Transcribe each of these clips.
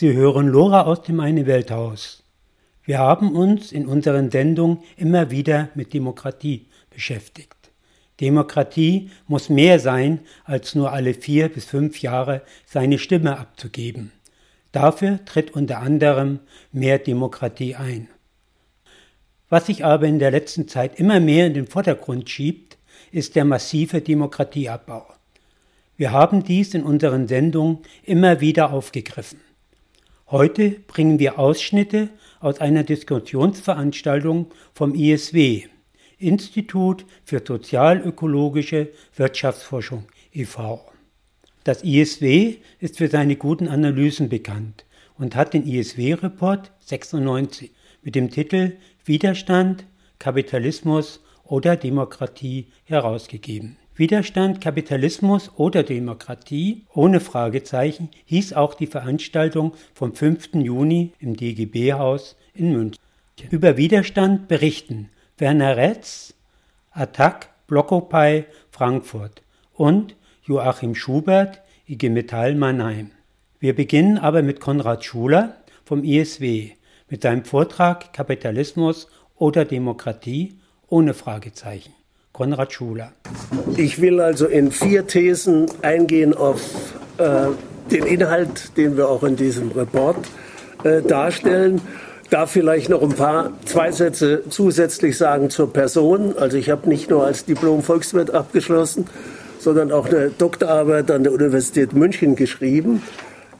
Sie hören Lora aus dem Eine Welthaus. Wir haben uns in unseren Sendungen immer wieder mit Demokratie beschäftigt. Demokratie muss mehr sein, als nur alle vier bis fünf Jahre seine Stimme abzugeben. Dafür tritt unter anderem mehr Demokratie ein. Was sich aber in der letzten Zeit immer mehr in den Vordergrund schiebt, ist der massive Demokratieabbau. Wir haben dies in unseren Sendungen immer wieder aufgegriffen. Heute bringen wir Ausschnitte aus einer Diskussionsveranstaltung vom ISW, Institut für sozialökologische Wirtschaftsforschung e.V. Das ISW ist für seine guten Analysen bekannt und hat den ISW-Report 96 mit dem Titel Widerstand, Kapitalismus oder Demokratie herausgegeben. Widerstand, Kapitalismus oder Demokratie ohne Fragezeichen hieß auch die Veranstaltung vom 5. Juni im DGB-Haus in München. Über Widerstand berichten Werner Retz, Attac, Blockopy, Frankfurt und Joachim Schubert, IG Metall Mannheim. Wir beginnen aber mit Konrad Schuler vom ISW mit seinem Vortrag Kapitalismus oder Demokratie ohne Fragezeichen. Konrad Schuler. Ich will also in vier Thesen eingehen auf äh, den Inhalt, den wir auch in diesem Report äh, darstellen. Da vielleicht noch ein paar, zwei Sätze zusätzlich sagen zur Person. Also ich habe nicht nur als Diplom-Volkswirt abgeschlossen, sondern auch eine Doktorarbeit an der Universität München geschrieben.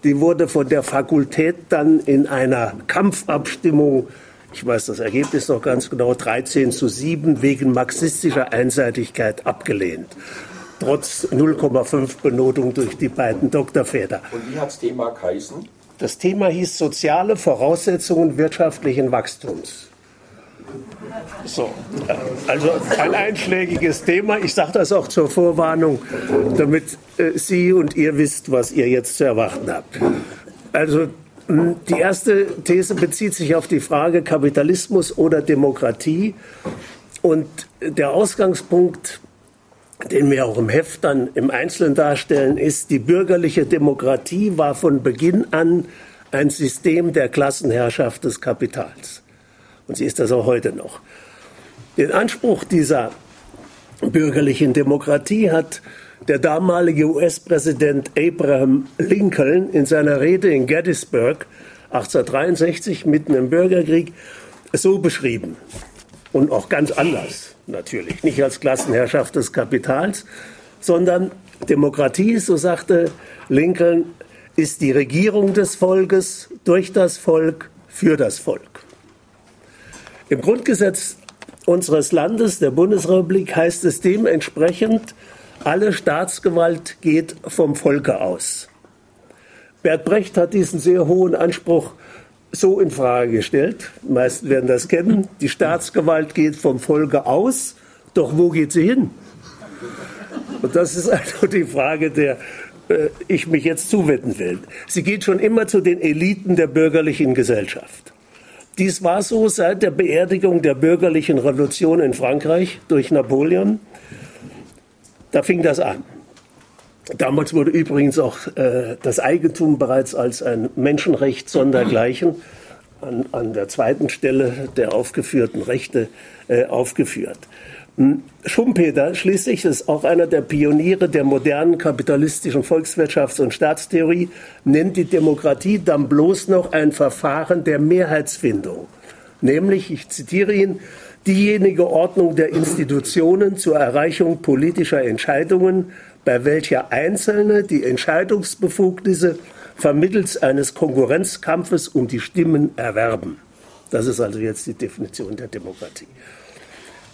Die wurde von der Fakultät dann in einer Kampfabstimmung ich weiß das Ergebnis noch ganz genau, 13 zu 7 wegen marxistischer Einseitigkeit abgelehnt. Trotz 0,5 Benotung durch die beiden Doktorväter. Und wie hat das Thema geheißen? Das Thema hieß soziale Voraussetzungen wirtschaftlichen Wachstums. So, also ein einschlägiges Thema. Ich sage das auch zur Vorwarnung, damit äh, Sie und ihr wisst, was ihr jetzt zu erwarten habt. Also die erste These bezieht sich auf die Frage Kapitalismus oder Demokratie. Und der Ausgangspunkt, den wir auch im Heft dann im Einzelnen darstellen, ist, die bürgerliche Demokratie war von Beginn an ein System der Klassenherrschaft des Kapitals. Und sie ist das auch heute noch. Den Anspruch dieser bürgerlichen Demokratie hat der damalige US-Präsident Abraham Lincoln in seiner Rede in Gettysburg 1863 mitten im Bürgerkrieg so beschrieben. Und auch ganz anders natürlich. Nicht als Klassenherrschaft des Kapitals, sondern Demokratie, so sagte Lincoln, ist die Regierung des Volkes durch das Volk für das Volk. Im Grundgesetz unseres Landes, der Bundesrepublik, heißt es dementsprechend, alle Staatsgewalt geht vom Volke aus. Bert Brecht hat diesen sehr hohen Anspruch so in Frage gestellt. Die meisten werden das kennen. Die Staatsgewalt geht vom Volke aus, doch wo geht sie hin? Und das ist also die Frage, der äh, ich mich jetzt zuwenden will. Sie geht schon immer zu den Eliten der bürgerlichen Gesellschaft. Dies war so seit der Beerdigung der bürgerlichen Revolution in Frankreich durch Napoleon. Da fing das an. Damals wurde übrigens auch äh, das Eigentum bereits als ein Menschenrecht sondergleichen an, an der zweiten Stelle der aufgeführten Rechte äh, aufgeführt. Hm, Schumpeter schließlich ist auch einer der Pioniere der modernen kapitalistischen Volkswirtschafts- und Staatstheorie, nennt die Demokratie dann bloß noch ein Verfahren der Mehrheitsfindung. Nämlich, ich zitiere ihn, diejenige Ordnung der Institutionen zur Erreichung politischer Entscheidungen, bei welcher Einzelne die Entscheidungsbefugnisse vermittels eines Konkurrenzkampfes um die Stimmen erwerben. Das ist also jetzt die Definition der Demokratie.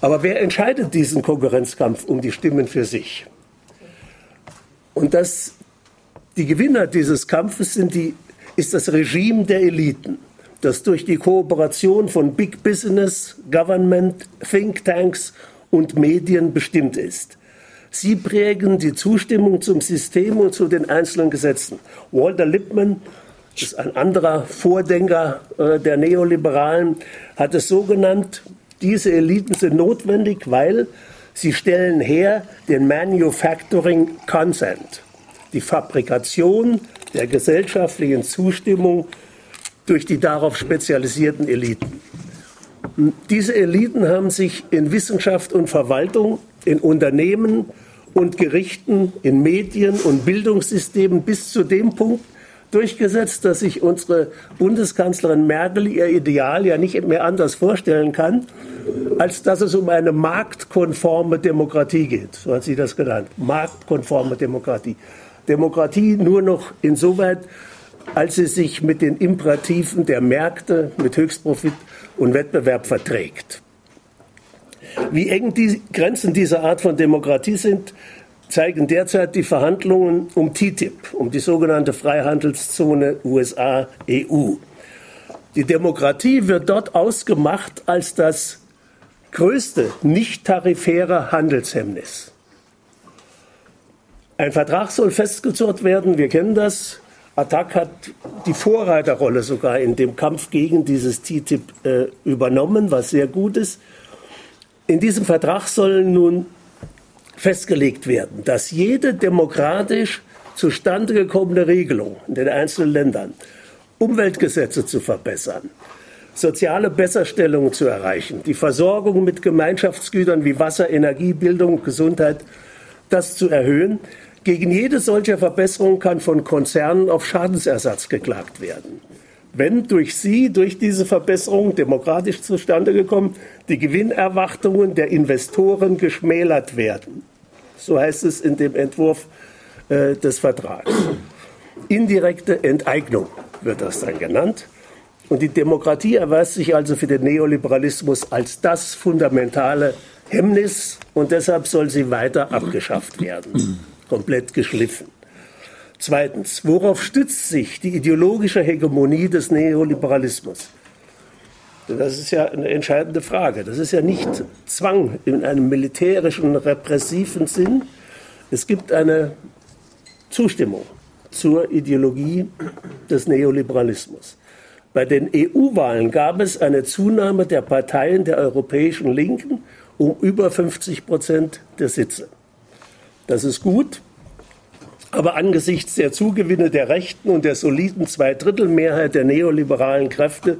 Aber wer entscheidet diesen Konkurrenzkampf um die Stimmen für sich? Und das, die Gewinner dieses Kampfes sind die, ist das Regime der Eliten das durch die Kooperation von Big Business, Government, Think Tanks und Medien bestimmt ist. Sie prägen die Zustimmung zum System und zu den einzelnen Gesetzen. Walter Lippmann, ist ein anderer Vordenker äh, der Neoliberalen, hat es so genannt, diese Eliten sind notwendig, weil sie stellen her den Manufacturing Consent, die Fabrikation der gesellschaftlichen Zustimmung durch die darauf spezialisierten Eliten. Diese Eliten haben sich in Wissenschaft und Verwaltung, in Unternehmen und Gerichten, in Medien und Bildungssystemen bis zu dem Punkt durchgesetzt, dass sich unsere Bundeskanzlerin Merkel ihr Ideal ja nicht mehr anders vorstellen kann, als dass es um eine marktkonforme Demokratie geht. So hat sie das genannt. Marktkonforme Demokratie. Demokratie nur noch insoweit, als sie sich mit den Imperativen der Märkte, mit Höchstprofit und Wettbewerb verträgt. Wie eng die Grenzen dieser Art von Demokratie sind, zeigen derzeit die Verhandlungen um TTIP, um die sogenannte Freihandelszone USA-EU. Die Demokratie wird dort ausgemacht als das größte nicht-tarifäre Handelshemmnis. Ein Vertrag soll festgezurrt werden, wir kennen das. Attac hat die Vorreiterrolle sogar in dem Kampf gegen dieses TTIP äh, übernommen, was sehr gut ist. In diesem Vertrag sollen nun festgelegt werden, dass jede demokratisch zustande gekommene Regelung in den einzelnen Ländern, Umweltgesetze zu verbessern, soziale Besserstellungen zu erreichen, die Versorgung mit Gemeinschaftsgütern wie Wasser, Energie, Bildung, Gesundheit, das zu erhöhen. Gegen jede solche Verbesserung kann von Konzernen auf Schadensersatz geklagt werden. Wenn durch sie, durch diese Verbesserung demokratisch zustande gekommen, die Gewinnerwartungen der Investoren geschmälert werden. So heißt es in dem Entwurf äh, des Vertrags. Indirekte Enteignung wird das dann genannt. Und die Demokratie erweist sich also für den Neoliberalismus als das fundamentale Hemmnis und deshalb soll sie weiter abgeschafft werden, komplett geschliffen. Zweitens, worauf stützt sich die ideologische Hegemonie des Neoliberalismus? Das ist ja eine entscheidende Frage. Das ist ja nicht Zwang in einem militärischen, repressiven Sinn. Es gibt eine Zustimmung zur Ideologie des Neoliberalismus. Bei den EU-Wahlen gab es eine Zunahme der Parteien der europäischen Linken um über 50 Prozent der Sitze. Das ist gut, aber angesichts der Zugewinne der Rechten und der soliden Zweidrittelmehrheit der neoliberalen Kräfte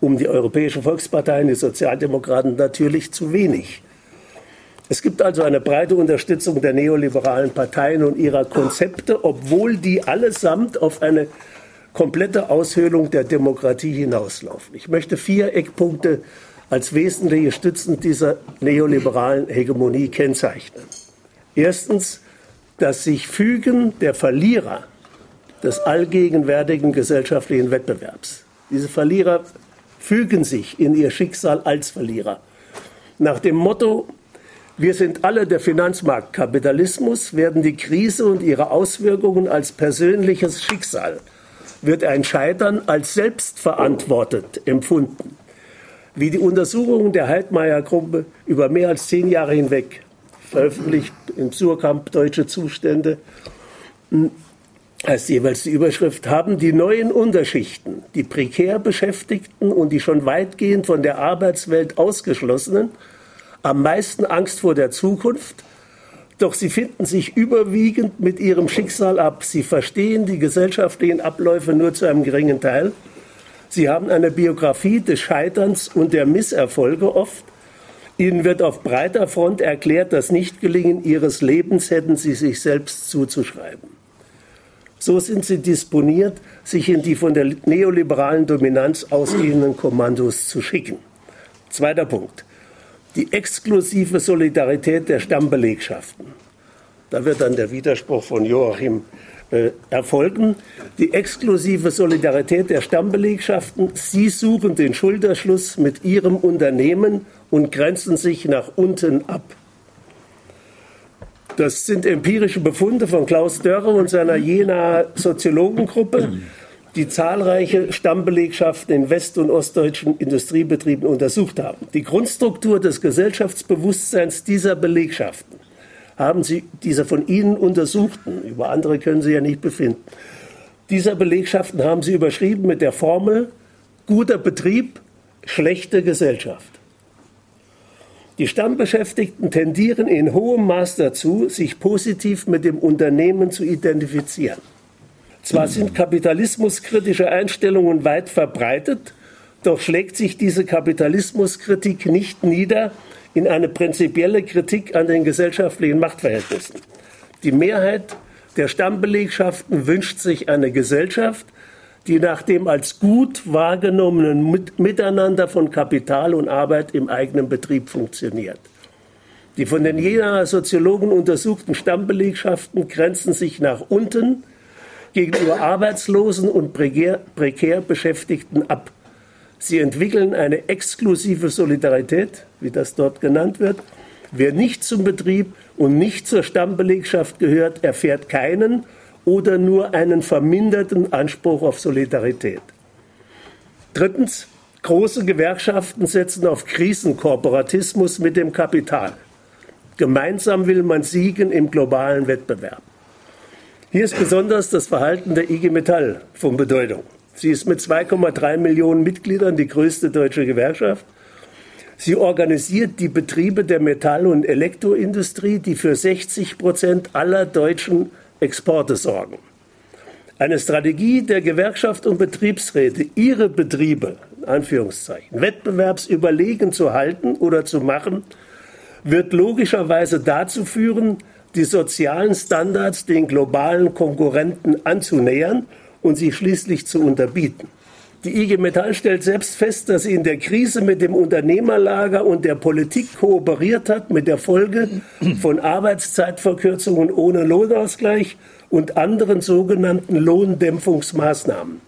um die Europäische Volkspartei und die Sozialdemokraten natürlich zu wenig. Es gibt also eine breite Unterstützung der neoliberalen Parteien und ihrer Konzepte, obwohl die allesamt auf eine komplette Aushöhlung der Demokratie hinauslaufen. Ich möchte vier Eckpunkte als wesentliche Stützen dieser neoliberalen Hegemonie kennzeichnen. Erstens das sich Fügen der Verlierer des allgegenwärtigen gesellschaftlichen Wettbewerbs. Diese Verlierer fügen sich in ihr Schicksal als Verlierer. Nach dem Motto, wir sind alle der Finanzmarktkapitalismus, werden die Krise und ihre Auswirkungen als persönliches Schicksal, wird ein Scheitern als selbstverantwortet empfunden wie die Untersuchungen der Heidmeier-Gruppe über mehr als zehn Jahre hinweg, veröffentlicht im Surkamp Deutsche Zustände, heißt jeweils die Überschrift, haben die neuen Unterschichten, die prekär Beschäftigten und die schon weitgehend von der Arbeitswelt ausgeschlossenen, am meisten Angst vor der Zukunft, doch sie finden sich überwiegend mit ihrem Schicksal ab. Sie verstehen die gesellschaftlichen Abläufe nur zu einem geringen Teil Sie haben eine Biografie des Scheiterns und der Misserfolge oft. Ihnen wird auf breiter Front erklärt, das Nichtgelingen Ihres Lebens hätten Sie sich selbst zuzuschreiben. So sind Sie disponiert, sich in die von der neoliberalen Dominanz ausgehenden Kommandos zu schicken. Zweiter Punkt. Die exklusive Solidarität der Stammbelegschaften. Da wird dann der Widerspruch von Joachim äh, erfolgen. Die exklusive Solidarität der Stammbelegschaften. Sie suchen den Schulterschluss mit ihrem Unternehmen und grenzen sich nach unten ab. Das sind empirische Befunde von Klaus Dörre und seiner Jena Soziologengruppe, die zahlreiche Stammbelegschaften in west- und ostdeutschen Industriebetrieben untersucht haben. Die Grundstruktur des Gesellschaftsbewusstseins dieser Belegschaften haben Sie diese von Ihnen untersuchten, über andere können Sie ja nicht befinden, dieser Belegschaften haben Sie überschrieben mit der Formel guter Betrieb, schlechte Gesellschaft. Die Stammbeschäftigten tendieren in hohem Maß dazu, sich positiv mit dem Unternehmen zu identifizieren. Zwar sind kapitalismuskritische Einstellungen weit verbreitet, doch schlägt sich diese Kapitalismuskritik nicht nieder in eine prinzipielle Kritik an den gesellschaftlichen Machtverhältnissen. Die Mehrheit der Stammbelegschaften wünscht sich eine Gesellschaft, die nach dem als gut wahrgenommenen Miteinander von Kapital und Arbeit im eigenen Betrieb funktioniert. Die von den Jenaer Soziologen untersuchten Stammbelegschaften grenzen sich nach unten gegenüber Arbeitslosen und prekär, prekär Beschäftigten ab. Sie entwickeln eine exklusive Solidarität, wie das dort genannt wird. Wer nicht zum Betrieb und nicht zur Stammbelegschaft gehört, erfährt keinen oder nur einen verminderten Anspruch auf Solidarität. Drittens, große Gewerkschaften setzen auf Krisenkooperatismus mit dem Kapital. Gemeinsam will man siegen im globalen Wettbewerb. Hier ist besonders das Verhalten der IG Metall von Bedeutung. Sie ist mit 2,3 Millionen Mitgliedern die größte deutsche Gewerkschaft. Sie organisiert die Betriebe der Metall- und Elektroindustrie, die für 60 Prozent aller deutschen Exporte sorgen. Eine Strategie der Gewerkschaft und Betriebsräte, ihre Betriebe, Anführungszeichen, wettbewerbsüberlegen zu halten oder zu machen, wird logischerweise dazu führen, die sozialen Standards den globalen Konkurrenten anzunähern und sie schließlich zu unterbieten. Die IG Metall stellt selbst fest, dass sie in der Krise mit dem Unternehmerlager und der Politik kooperiert hat, mit der Folge von Arbeitszeitverkürzungen ohne Lohnausgleich und anderen sogenannten Lohndämpfungsmaßnahmen.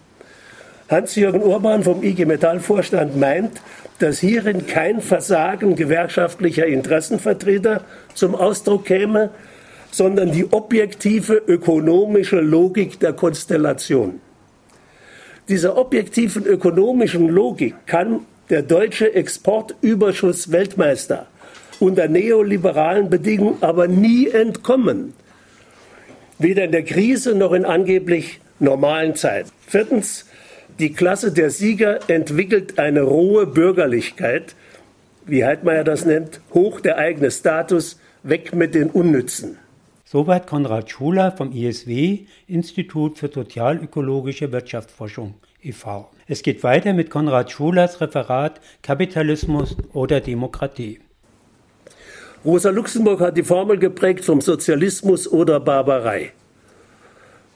Hans-Jürgen Urban vom IG Metall-Vorstand meint, dass hierin kein Versagen gewerkschaftlicher Interessenvertreter zum Ausdruck käme, sondern die objektive ökonomische Logik der Konstellation. Dieser objektiven ökonomischen Logik kann der deutsche Exportüberschuss Weltmeister unter neoliberalen Bedingungen aber nie entkommen. Weder in der Krise noch in angeblich normalen Zeiten. Viertens, die Klasse der Sieger entwickelt eine rohe Bürgerlichkeit, wie Heidmeier das nennt, hoch der eigene Status, weg mit den Unnützen. Soweit Konrad Schuler vom ISW, Institut für sozialökologische Wirtschaftsforschung e.V. Es geht weiter mit Konrad Schulers Referat Kapitalismus oder Demokratie. Rosa Luxemburg hat die Formel geprägt vom Sozialismus oder Barbarei.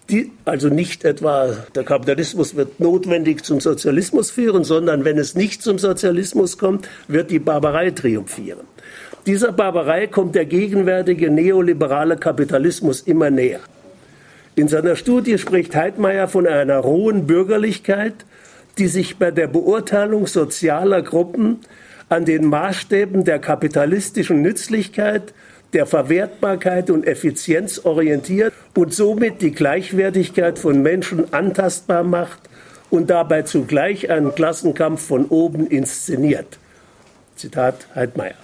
Die, also nicht etwa der Kapitalismus wird notwendig zum Sozialismus führen, sondern wenn es nicht zum Sozialismus kommt, wird die Barbarei triumphieren. Dieser Barbarei kommt der gegenwärtige neoliberale Kapitalismus immer näher. In seiner Studie spricht Heidmeier von einer rohen Bürgerlichkeit, die sich bei der Beurteilung sozialer Gruppen an den Maßstäben der kapitalistischen Nützlichkeit, der Verwertbarkeit und Effizienz orientiert und somit die Gleichwertigkeit von Menschen antastbar macht und dabei zugleich einen Klassenkampf von oben inszeniert. Zitat Heidmeier.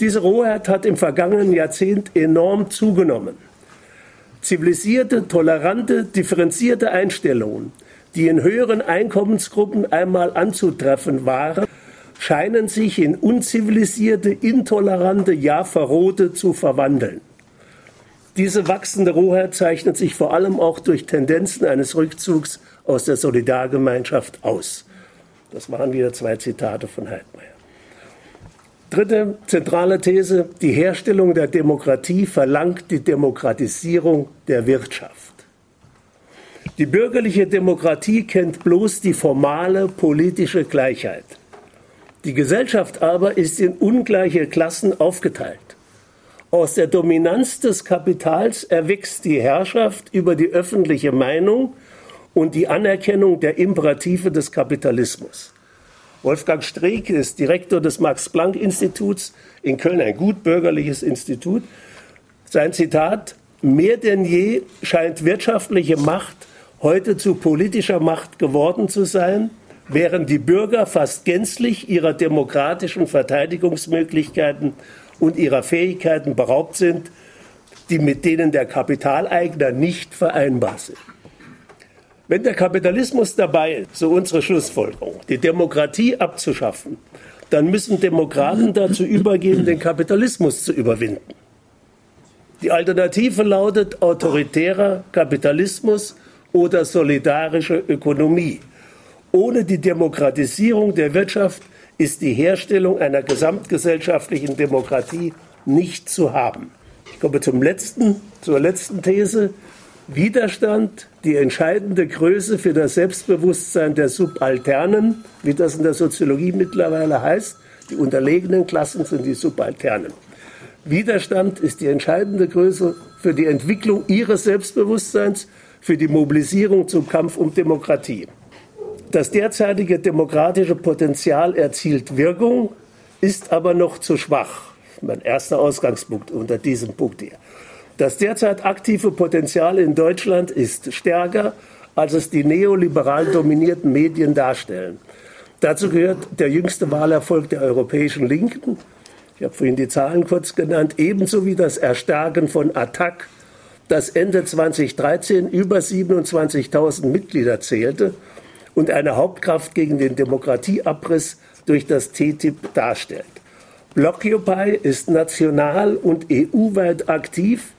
Diese Rohheit hat im vergangenen Jahrzehnt enorm zugenommen. Zivilisierte, tolerante, differenzierte Einstellungen, die in höheren Einkommensgruppen einmal anzutreffen waren, scheinen sich in unzivilisierte, intolerante, ja verrohte zu verwandeln. Diese wachsende Rohheit zeichnet sich vor allem auch durch Tendenzen eines Rückzugs aus der Solidargemeinschaft aus. Das waren wieder zwei Zitate von Heidmeier. Dritte zentrale These, die Herstellung der Demokratie verlangt die Demokratisierung der Wirtschaft. Die bürgerliche Demokratie kennt bloß die formale politische Gleichheit. Die Gesellschaft aber ist in ungleiche Klassen aufgeteilt. Aus der Dominanz des Kapitals erwächst die Herrschaft über die öffentliche Meinung und die Anerkennung der Imperative des Kapitalismus. Wolfgang Streeck ist Direktor des Max-Planck-Instituts in Köln, ein gut bürgerliches Institut. Sein Zitat, mehr denn je scheint wirtschaftliche Macht heute zu politischer Macht geworden zu sein, während die Bürger fast gänzlich ihrer demokratischen Verteidigungsmöglichkeiten und ihrer Fähigkeiten beraubt sind, die mit denen der Kapitaleigner nicht vereinbar sind. Wenn der Kapitalismus dabei ist, so unsere Schlussfolgerung, die Demokratie abzuschaffen, dann müssen Demokraten dazu übergehen, den Kapitalismus zu überwinden. Die Alternative lautet autoritärer Kapitalismus oder solidarische Ökonomie. Ohne die Demokratisierung der Wirtschaft ist die Herstellung einer gesamtgesellschaftlichen Demokratie nicht zu haben. Ich komme zum letzten, zur letzten These. Widerstand, die entscheidende Größe für das Selbstbewusstsein der Subalternen, wie das in der Soziologie mittlerweile heißt. Die unterlegenen Klassen sind die Subalternen. Widerstand ist die entscheidende Größe für die Entwicklung ihres Selbstbewusstseins, für die Mobilisierung zum Kampf um Demokratie. Das derzeitige demokratische Potenzial erzielt Wirkung, ist aber noch zu schwach. Mein erster Ausgangspunkt unter diesem Punkt hier. Das derzeit aktive Potenzial in Deutschland ist stärker, als es die neoliberal dominierten Medien darstellen. Dazu gehört der jüngste Wahlerfolg der europäischen Linken. Ich habe vorhin die Zahlen kurz genannt, ebenso wie das Erstarken von Attac, das Ende 2013 über 27.000 Mitglieder zählte und eine Hauptkraft gegen den Demokratieabriss durch das TTIP darstellt. Blockupy ist national und EU-weit aktiv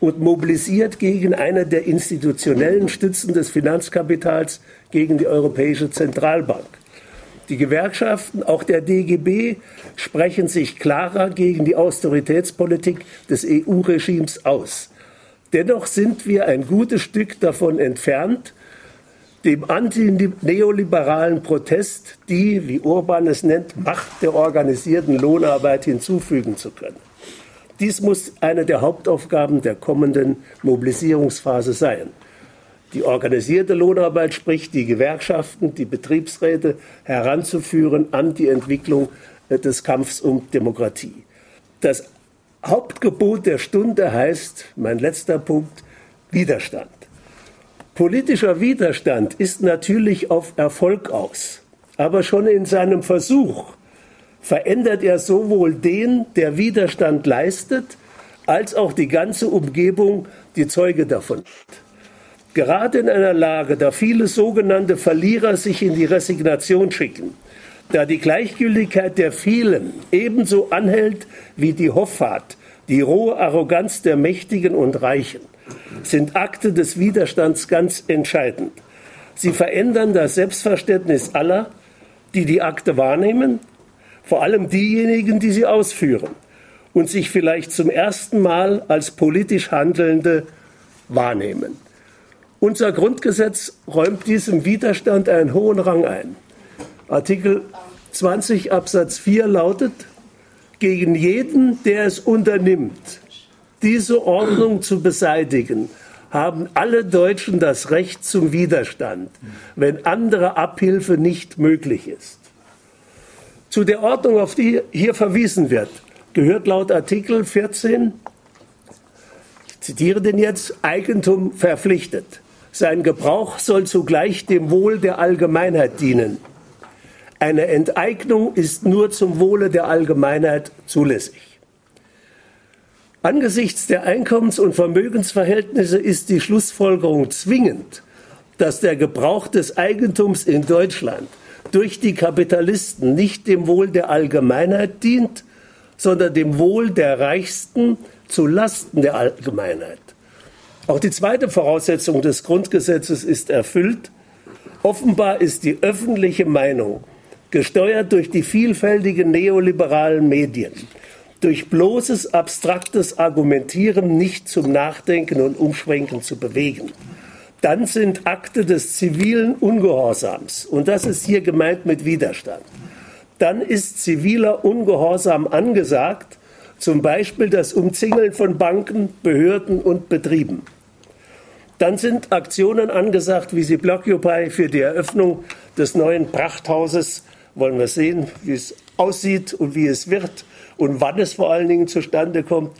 und mobilisiert gegen eine der institutionellen Stützen des Finanzkapitals, gegen die Europäische Zentralbank. Die Gewerkschaften, auch der DGB, sprechen sich klarer gegen die Austeritätspolitik des EU-Regimes aus. Dennoch sind wir ein gutes Stück davon entfernt, dem antineoliberalen Protest die, wie Urban es nennt, Macht der organisierten Lohnarbeit hinzufügen zu können. Dies muss eine der Hauptaufgaben der kommenden Mobilisierungsphase sein. Die organisierte Lohnarbeit, sprich die Gewerkschaften, die Betriebsräte heranzuführen an die Entwicklung äh, des Kampfs um Demokratie. Das Hauptgebot der Stunde heißt, mein letzter Punkt, Widerstand. Politischer Widerstand ist natürlich auf Erfolg aus, aber schon in seinem Versuch verändert er sowohl den, der Widerstand leistet, als auch die ganze Umgebung, die Zeuge davon ist. Gerade in einer Lage, da viele sogenannte Verlierer sich in die Resignation schicken, da die Gleichgültigkeit der vielen ebenso anhält wie die Hoffart, die rohe Arroganz der Mächtigen und Reichen, sind Akte des Widerstands ganz entscheidend. Sie verändern das Selbstverständnis aller, die die Akte wahrnehmen vor allem diejenigen, die sie ausführen und sich vielleicht zum ersten Mal als politisch Handelnde wahrnehmen. Unser Grundgesetz räumt diesem Widerstand einen hohen Rang ein. Artikel 20 Absatz 4 lautet, gegen jeden, der es unternimmt, diese Ordnung zu beseitigen, haben alle Deutschen das Recht zum Widerstand, wenn andere Abhilfe nicht möglich ist. Zu der Ordnung, auf die hier verwiesen wird, gehört laut Artikel 14, ich zitiere den jetzt, Eigentum verpflichtet. Sein Gebrauch soll zugleich dem Wohl der Allgemeinheit dienen. Eine Enteignung ist nur zum Wohle der Allgemeinheit zulässig. Angesichts der Einkommens- und Vermögensverhältnisse ist die Schlussfolgerung zwingend, dass der Gebrauch des Eigentums in Deutschland durch die Kapitalisten nicht dem Wohl der Allgemeinheit dient, sondern dem Wohl der Reichsten zu Lasten der Allgemeinheit. Auch die zweite Voraussetzung des Grundgesetzes ist erfüllt. Offenbar ist die öffentliche Meinung, gesteuert durch die vielfältigen neoliberalen Medien, durch bloßes abstraktes Argumentieren nicht zum Nachdenken und Umschwenken zu bewegen dann sind Akte des zivilen Ungehorsams, und das ist hier gemeint mit Widerstand, dann ist ziviler Ungehorsam angesagt, zum Beispiel das Umzingeln von Banken, Behörden und Betrieben. Dann sind Aktionen angesagt, wie sie Blockupy für die Eröffnung des neuen Prachthauses, wollen wir sehen, wie es aussieht und wie es wird und wann es vor allen Dingen zustande kommt.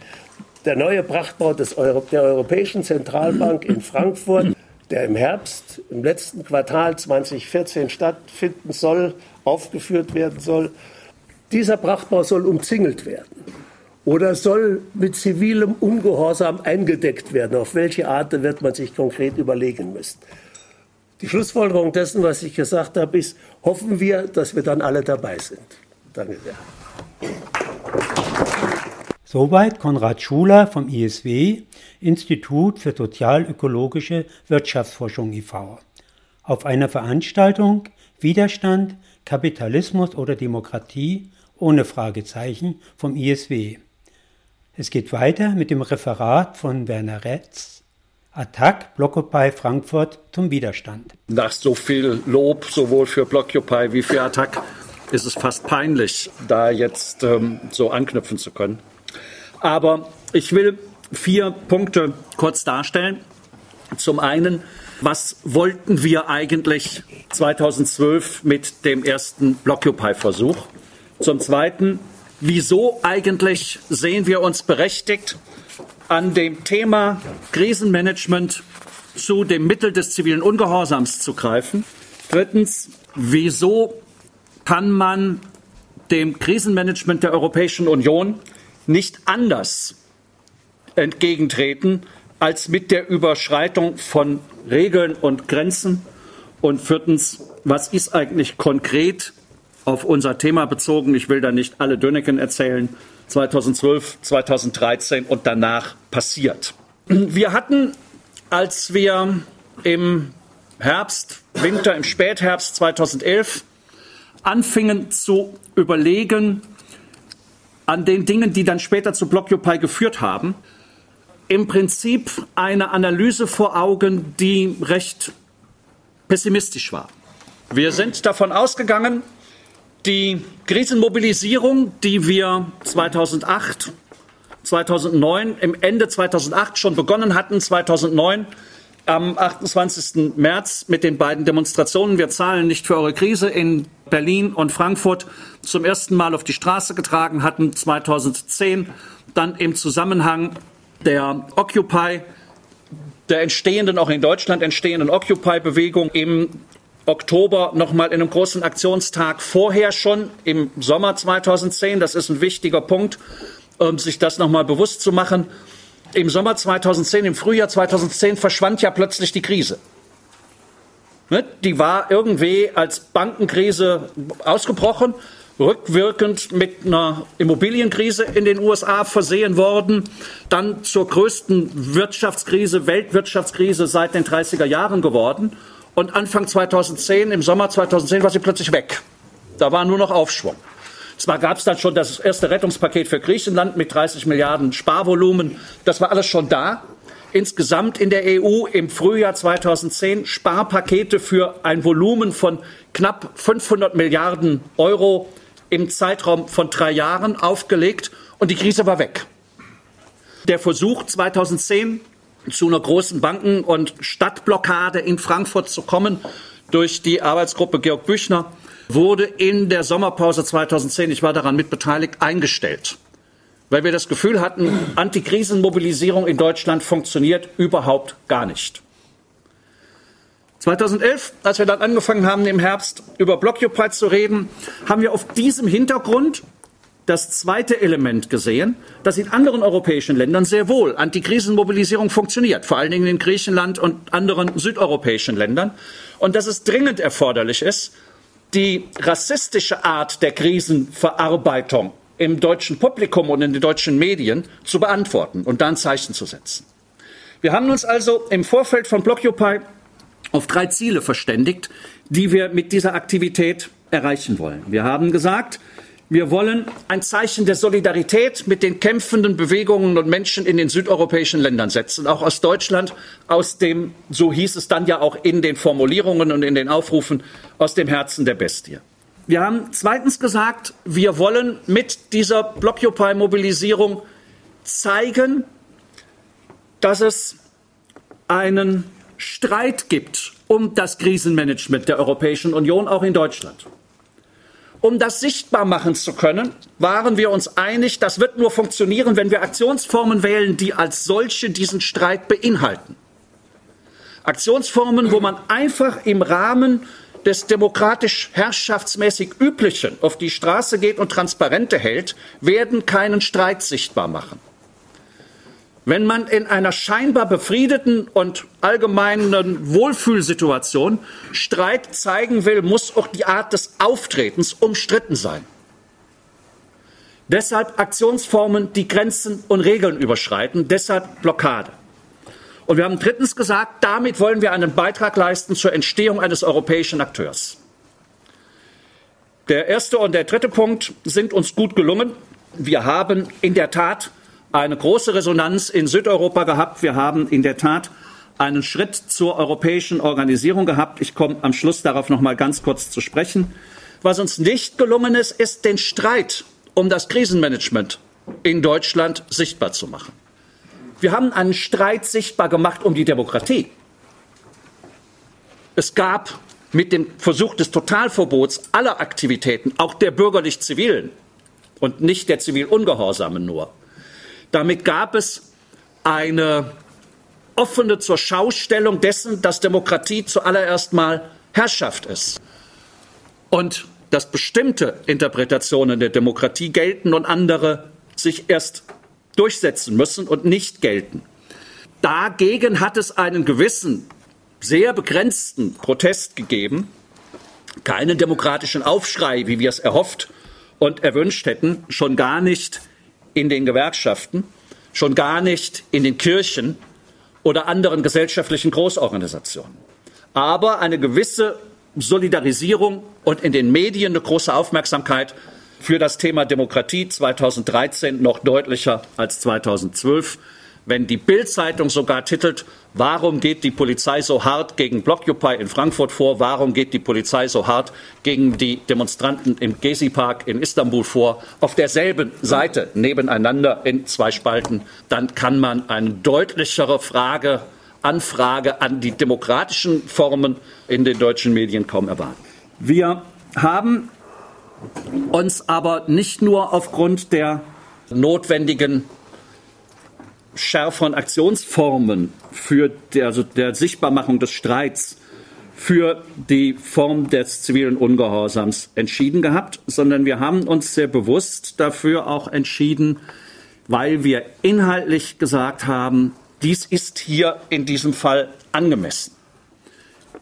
Der neue Prachtbau des Euro der Europäischen Zentralbank in Frankfurt der im Herbst, im letzten Quartal 2014 stattfinden soll, aufgeführt werden soll. Dieser Prachtbau soll umzingelt werden oder soll mit zivilem Ungehorsam eingedeckt werden. Auf welche Art wird man sich konkret überlegen müssen. Die Schlussfolgerung dessen, was ich gesagt habe, ist, hoffen wir, dass wir dann alle dabei sind. Danke sehr. Soweit Konrad Schuler vom ISW, Institut für sozial-ökologische Wirtschaftsforschung e.V. Auf einer Veranstaltung Widerstand, Kapitalismus oder Demokratie ohne Fragezeichen vom ISW. Es geht weiter mit dem Referat von Werner Retz. Attack Blockupy Frankfurt zum Widerstand. Nach so viel Lob sowohl für Blockupy wie für Attack ist es fast peinlich, da jetzt ähm, so anknüpfen zu können. Aber ich will vier Punkte kurz darstellen. Zum einen, was wollten wir eigentlich 2012 mit dem ersten Blockupy-Versuch? Zum zweiten, wieso eigentlich sehen wir uns berechtigt, an dem Thema Krisenmanagement zu dem Mittel des zivilen Ungehorsams zu greifen? Drittens, wieso kann man dem Krisenmanagement der Europäischen Union nicht anders entgegentreten als mit der Überschreitung von Regeln und Grenzen. Und viertens, was ist eigentlich konkret auf unser Thema bezogen? Ich will da nicht alle Döneken erzählen. 2012, 2013 und danach passiert. Wir hatten, als wir im Herbst, Winter, im Spätherbst 2011 anfingen zu überlegen, an den Dingen, die dann später zu Blockupy geführt haben, im Prinzip eine Analyse vor Augen, die recht pessimistisch war. Wir sind davon ausgegangen, die Krisenmobilisierung, die wir 2008, 2009, im Ende 2008 schon begonnen hatten, 2009 am 28. März mit den beiden Demonstrationen. Wir zahlen nicht für eure Krise in Berlin und Frankfurt zum ersten Mal auf die Straße getragen hatten, 2010, dann im Zusammenhang der Occupy, der entstehenden, auch in Deutschland entstehenden Occupy-Bewegung im Oktober nochmal in einem großen Aktionstag vorher schon im Sommer 2010. Das ist ein wichtiger Punkt, um sich das nochmal bewusst zu machen im Sommer 2010, im Frühjahr 2010 verschwand ja plötzlich die Krise. Ne? Die war irgendwie als Bankenkrise ausgebrochen, rückwirkend mit einer Immobilienkrise in den USA versehen worden, dann zur größten Wirtschaftskrise, Weltwirtschaftskrise seit den 30er Jahren geworden. Und Anfang 2010, im Sommer 2010, war sie plötzlich weg. Da war nur noch Aufschwung. Zwar gab es dann schon das erste Rettungspaket für Griechenland mit 30 Milliarden Sparvolumen. Das war alles schon da. Insgesamt in der EU im Frühjahr 2010 Sparpakete für ein Volumen von knapp 500 Milliarden Euro im Zeitraum von drei Jahren aufgelegt und die Krise war weg. Der Versuch 2010 zu einer großen Banken- und Stadtblockade in Frankfurt zu kommen durch die Arbeitsgruppe Georg Büchner wurde in der Sommerpause 2010, ich war daran mitbeteiligt, eingestellt. Weil wir das Gefühl hatten, Antikrisenmobilisierung in Deutschland funktioniert überhaupt gar nicht. 2011, als wir dann angefangen haben, im Herbst über Blockupy zu reden, haben wir auf diesem Hintergrund das zweite Element gesehen, dass in anderen europäischen Ländern sehr wohl Antikrisenmobilisierung funktioniert, vor allen Dingen in Griechenland und anderen südeuropäischen Ländern, und dass es dringend erforderlich ist, die rassistische Art der Krisenverarbeitung im deutschen Publikum und in den deutschen Medien zu beantworten und dann Zeichen zu setzen. Wir haben uns also im Vorfeld von Blockupy auf drei Ziele verständigt, die wir mit dieser Aktivität erreichen wollen. Wir haben gesagt, wir wollen ein Zeichen der Solidarität mit den kämpfenden Bewegungen und Menschen in den südeuropäischen Ländern setzen, auch aus Deutschland, aus dem, so hieß es dann ja auch in den Formulierungen und in den Aufrufen, aus dem Herzen der Bestie. Wir haben zweitens gesagt, wir wollen mit dieser Blockupy-Mobilisierung zeigen, dass es einen Streit gibt um das Krisenmanagement der Europäischen Union, auch in Deutschland. Um das sichtbar machen zu können, waren wir uns einig, das wird nur funktionieren, wenn wir Aktionsformen wählen, die als solche diesen Streit beinhalten. Aktionsformen, wo man einfach im Rahmen des demokratisch herrschaftsmäßig üblichen auf die Straße geht und Transparente hält, werden keinen Streit sichtbar machen. Wenn man in einer scheinbar befriedeten und allgemeinen Wohlfühlsituation Streit zeigen will, muss auch die Art des Auftretens umstritten sein. Deshalb Aktionsformen, die Grenzen und Regeln überschreiten, deshalb Blockade. Und wir haben drittens gesagt, damit wollen wir einen Beitrag leisten zur Entstehung eines europäischen Akteurs. Der erste und der dritte Punkt sind uns gut gelungen. Wir haben in der Tat eine große Resonanz in Südeuropa gehabt. Wir haben in der Tat einen Schritt zur europäischen Organisierung gehabt. Ich komme am Schluss darauf noch mal ganz kurz zu sprechen. Was uns nicht gelungen ist, ist den Streit um das Krisenmanagement in Deutschland sichtbar zu machen. Wir haben einen Streit sichtbar gemacht um die Demokratie. Es gab mit dem Versuch des Totalverbots aller Aktivitäten, auch der bürgerlich-zivilen und nicht der zivil-ungehorsamen nur, damit gab es eine offene zur Schaustellung dessen, dass Demokratie zuallererst mal Herrschaft ist. Und dass bestimmte Interpretationen der Demokratie gelten und andere sich erst durchsetzen müssen und nicht gelten. Dagegen hat es einen gewissen, sehr begrenzten Protest gegeben, keinen demokratischen Aufschrei, wie wir es erhofft und erwünscht hätten, schon gar nicht in den Gewerkschaften, schon gar nicht in den Kirchen oder anderen gesellschaftlichen Großorganisationen. Aber eine gewisse Solidarisierung und in den Medien eine große Aufmerksamkeit für das Thema Demokratie 2013 noch deutlicher als 2012 wenn die Bild-Zeitung sogar titelt, warum geht die Polizei so hart gegen Blockupy in Frankfurt vor, warum geht die Polizei so hart gegen die Demonstranten im Gezi-Park in Istanbul vor, auf derselben Seite nebeneinander in zwei Spalten, dann kann man eine deutlichere Frage, Anfrage an die demokratischen Formen in den deutschen Medien kaum erwarten. Wir haben uns aber nicht nur aufgrund der notwendigen schärferen Aktionsformen für der, also der Sichtbarmachung des Streits für die Form des zivilen Ungehorsams entschieden gehabt, sondern wir haben uns sehr bewusst dafür auch entschieden, weil wir inhaltlich gesagt haben, dies ist hier in diesem Fall angemessen.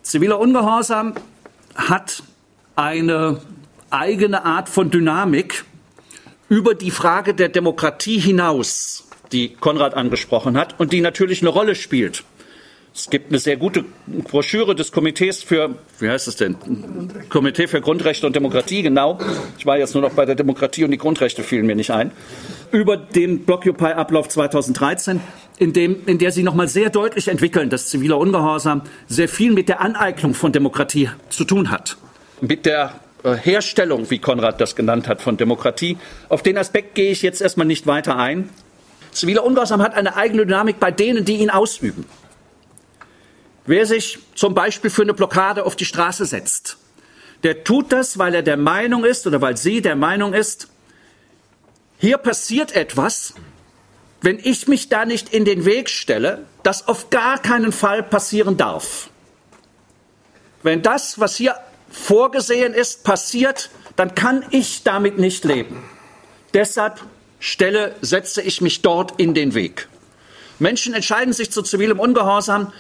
Ziviler Ungehorsam hat eine eigene Art von Dynamik über die Frage der Demokratie hinaus die Konrad angesprochen hat und die natürlich eine Rolle spielt. Es gibt eine sehr gute Broschüre des Komitees für, wie heißt es denn? Komitee für Grundrechte und Demokratie, genau. Ich war jetzt nur noch bei der Demokratie und die Grundrechte fielen mir nicht ein. Über den Blockupy-Ablauf 2013, in, dem, in der sie nochmal sehr deutlich entwickeln, dass ziviler Ungehorsam sehr viel mit der Aneignung von Demokratie zu tun hat. Mit der Herstellung, wie Konrad das genannt hat, von Demokratie. Auf den Aspekt gehe ich jetzt erstmal nicht weiter ein. Ziviler Ungehorsam hat eine eigene Dynamik bei denen, die ihn ausüben. Wer sich zum Beispiel für eine Blockade auf die Straße setzt, der tut das, weil er der Meinung ist oder weil sie der Meinung ist, hier passiert etwas, wenn ich mich da nicht in den Weg stelle, das auf gar keinen Fall passieren darf. Wenn das, was hier vorgesehen ist, passiert, dann kann ich damit nicht leben. Deshalb stelle, setze ich mich dort in den Weg. Menschen entscheiden sich zu zivilem Ungehorsam,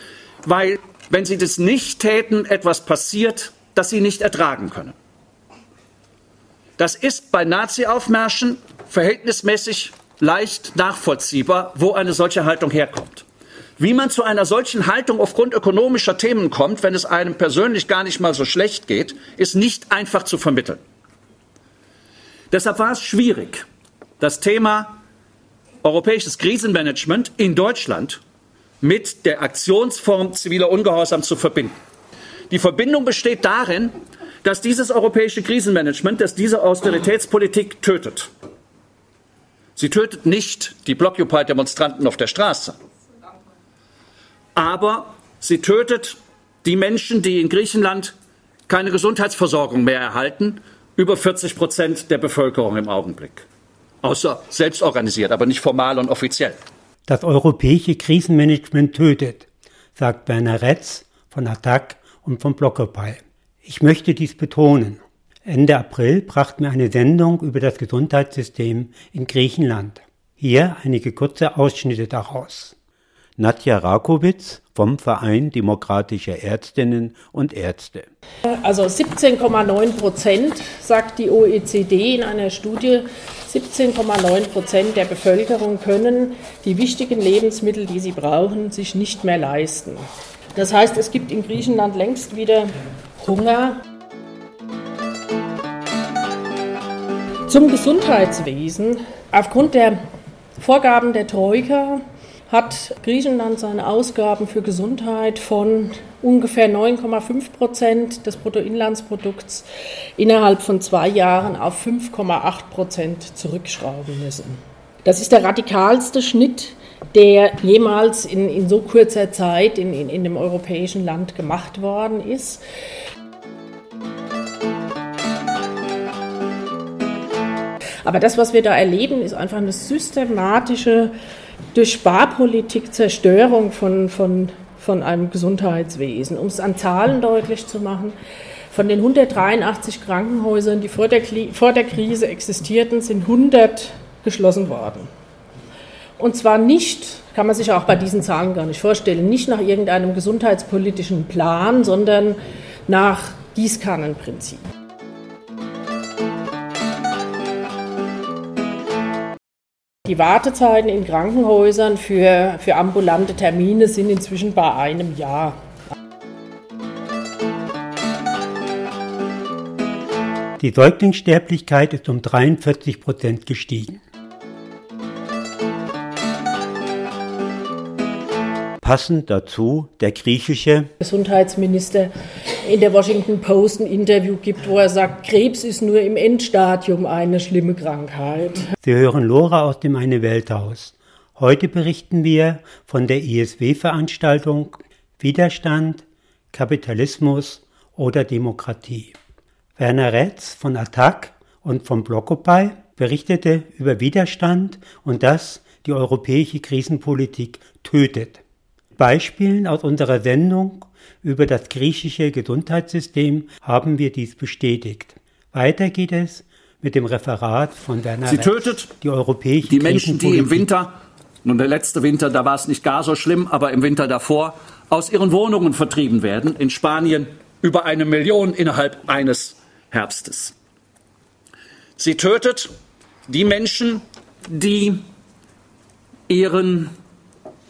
weil, wenn sie das nicht täten, etwas passiert, das sie nicht ertragen können. Das ist bei Nazi-Aufmärschen verhältnismäßig leicht nachvollziehbar, wo eine solche Haltung herkommt. Wie man zu einer solchen Haltung aufgrund ökonomischer Themen kommt, wenn es einem persönlich gar nicht mal so schlecht geht, ist nicht einfach zu vermitteln. Deshalb war es schwierig, das Thema europäisches Krisenmanagement in Deutschland mit der Aktionsform ziviler Ungehorsam zu verbinden. Die Verbindung besteht darin, dass dieses europäische Krisenmanagement, dass diese Austeritätspolitik tötet. Sie tötet nicht die Blockupy-Demonstranten auf der Straße, aber sie tötet die Menschen, die in Griechenland keine Gesundheitsversorgung mehr erhalten, über 40 Prozent der Bevölkerung im Augenblick außer selbst organisiert, aber nicht formal und offiziell. Das europäische Krisenmanagement tötet, sagt Werner Retz von Attac und von Blockupy. Ich möchte dies betonen. Ende April brachten wir eine Sendung über das Gesundheitssystem in Griechenland. Hier einige kurze Ausschnitte daraus. Nadja Rakowitz vom Verein Demokratischer Ärztinnen und Ärzte. Also 17,9 Prozent, sagt die OECD in einer Studie, 17,9 Prozent der Bevölkerung können die wichtigen Lebensmittel, die sie brauchen, sich nicht mehr leisten. Das heißt, es gibt in Griechenland längst wieder Hunger. Zum Gesundheitswesen. Aufgrund der Vorgaben der Troika hat Griechenland seine Ausgaben für Gesundheit von ungefähr 9,5 Prozent des Bruttoinlandsprodukts innerhalb von zwei Jahren auf 5,8 Prozent zurückschrauben müssen. Das ist der radikalste Schnitt, der jemals in, in so kurzer Zeit in, in, in dem europäischen Land gemacht worden ist. Aber das, was wir da erleben, ist einfach eine systematische durch Sparpolitik Zerstörung von, von, von einem Gesundheitswesen. Um es an Zahlen deutlich zu machen, von den 183 Krankenhäusern, die vor der, vor der Krise existierten, sind 100 geschlossen worden. Und zwar nicht, kann man sich auch bei diesen Zahlen gar nicht vorstellen, nicht nach irgendeinem gesundheitspolitischen Plan, sondern nach Gießkannenprinzip. Die Wartezeiten in Krankenhäusern für, für ambulante Termine sind inzwischen bei einem Jahr. Die Säuglingssterblichkeit ist um 43 Prozent gestiegen. Passend dazu der griechische Gesundheitsminister in der Washington Post ein Interview gibt, wo er sagt, Krebs ist nur im Endstadium eine schlimme Krankheit. Sie hören Lora aus dem Eine Welthaus. Heute berichten wir von der ISW-Veranstaltung Widerstand, Kapitalismus oder Demokratie. Werner Retz von Attac und vom Blockupy berichtete über Widerstand und dass die europäische Krisenpolitik tötet. Beispielen aus unserer Sendung über das griechische Gesundheitssystem haben wir dies bestätigt. Weiter geht es mit dem Referat von Werner Sie tötet die europäische die Menschen, die im Winter, nun der letzte Winter, da war es nicht gar so schlimm, aber im Winter davor, aus ihren Wohnungen vertrieben werden. In Spanien über eine Million innerhalb eines Herbstes. Sie tötet die Menschen, die ihren,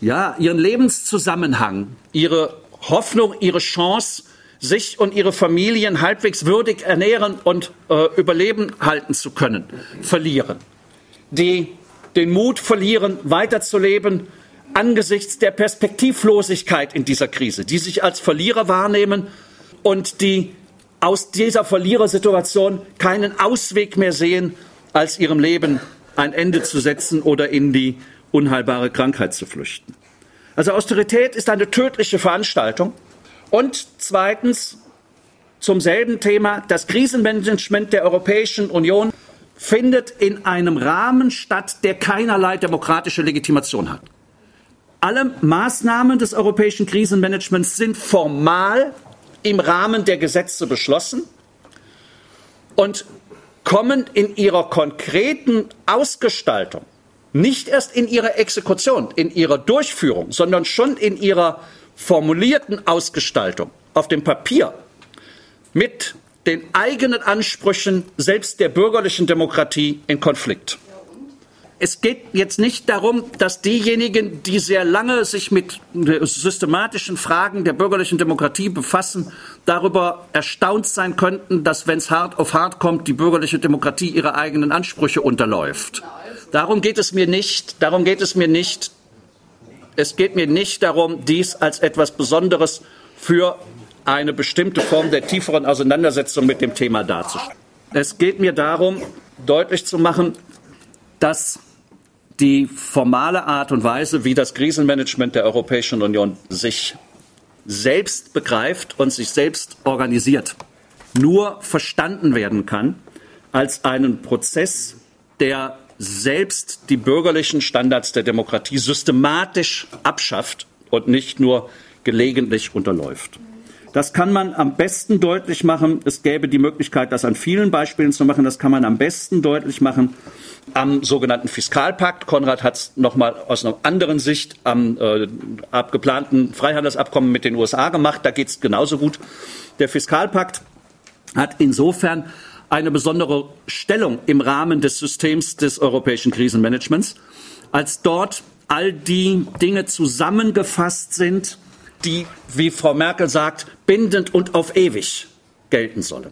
ja, ihren Lebenszusammenhang, ihre Hoffnung, ihre Chance, sich und ihre Familien halbwegs würdig ernähren und äh, überleben halten zu können, verlieren. Die den Mut verlieren, weiterzuleben angesichts der Perspektivlosigkeit in dieser Krise, die sich als Verlierer wahrnehmen und die aus dieser Verlierersituation keinen Ausweg mehr sehen, als ihrem Leben ein Ende zu setzen oder in die unheilbare Krankheit zu flüchten. Also Austerität ist eine tödliche Veranstaltung. Und zweitens zum selben Thema, das Krisenmanagement der Europäischen Union findet in einem Rahmen statt, der keinerlei demokratische Legitimation hat. Alle Maßnahmen des europäischen Krisenmanagements sind formal im Rahmen der Gesetze beschlossen und kommen in ihrer konkreten Ausgestaltung nicht erst in ihrer Exekution, in ihrer Durchführung, sondern schon in ihrer formulierten Ausgestaltung auf dem Papier mit den eigenen Ansprüchen selbst der bürgerlichen Demokratie in Konflikt. Es geht jetzt nicht darum, dass diejenigen, die sehr lange sich mit systematischen Fragen der bürgerlichen Demokratie befassen, darüber erstaunt sein könnten, dass, wenn es hart auf hart kommt, die bürgerliche Demokratie ihre eigenen Ansprüche unterläuft. Darum geht es mir nicht. Darum geht es mir nicht. Es geht mir nicht darum, dies als etwas Besonderes für eine bestimmte Form der tieferen Auseinandersetzung mit dem Thema darzustellen. Es geht mir darum, deutlich zu machen, dass die formale Art und Weise, wie das Krisenmanagement der Europäischen Union sich selbst begreift und sich selbst organisiert, nur verstanden werden kann als einen Prozess, der selbst die bürgerlichen Standards der Demokratie systematisch abschafft und nicht nur gelegentlich unterläuft. Das kann man am besten deutlich machen. Es gäbe die Möglichkeit, das an vielen Beispielen zu machen. Das kann man am besten deutlich machen am sogenannten Fiskalpakt. Konrad hat es nochmal aus einer anderen Sicht am äh, abgeplanten Freihandelsabkommen mit den USA gemacht. Da geht es genauso gut. Der Fiskalpakt hat insofern eine besondere Stellung im Rahmen des Systems des europäischen Krisenmanagements, als dort all die Dinge zusammengefasst sind, die, wie Frau Merkel sagt, bindend und auf ewig gelten sollen.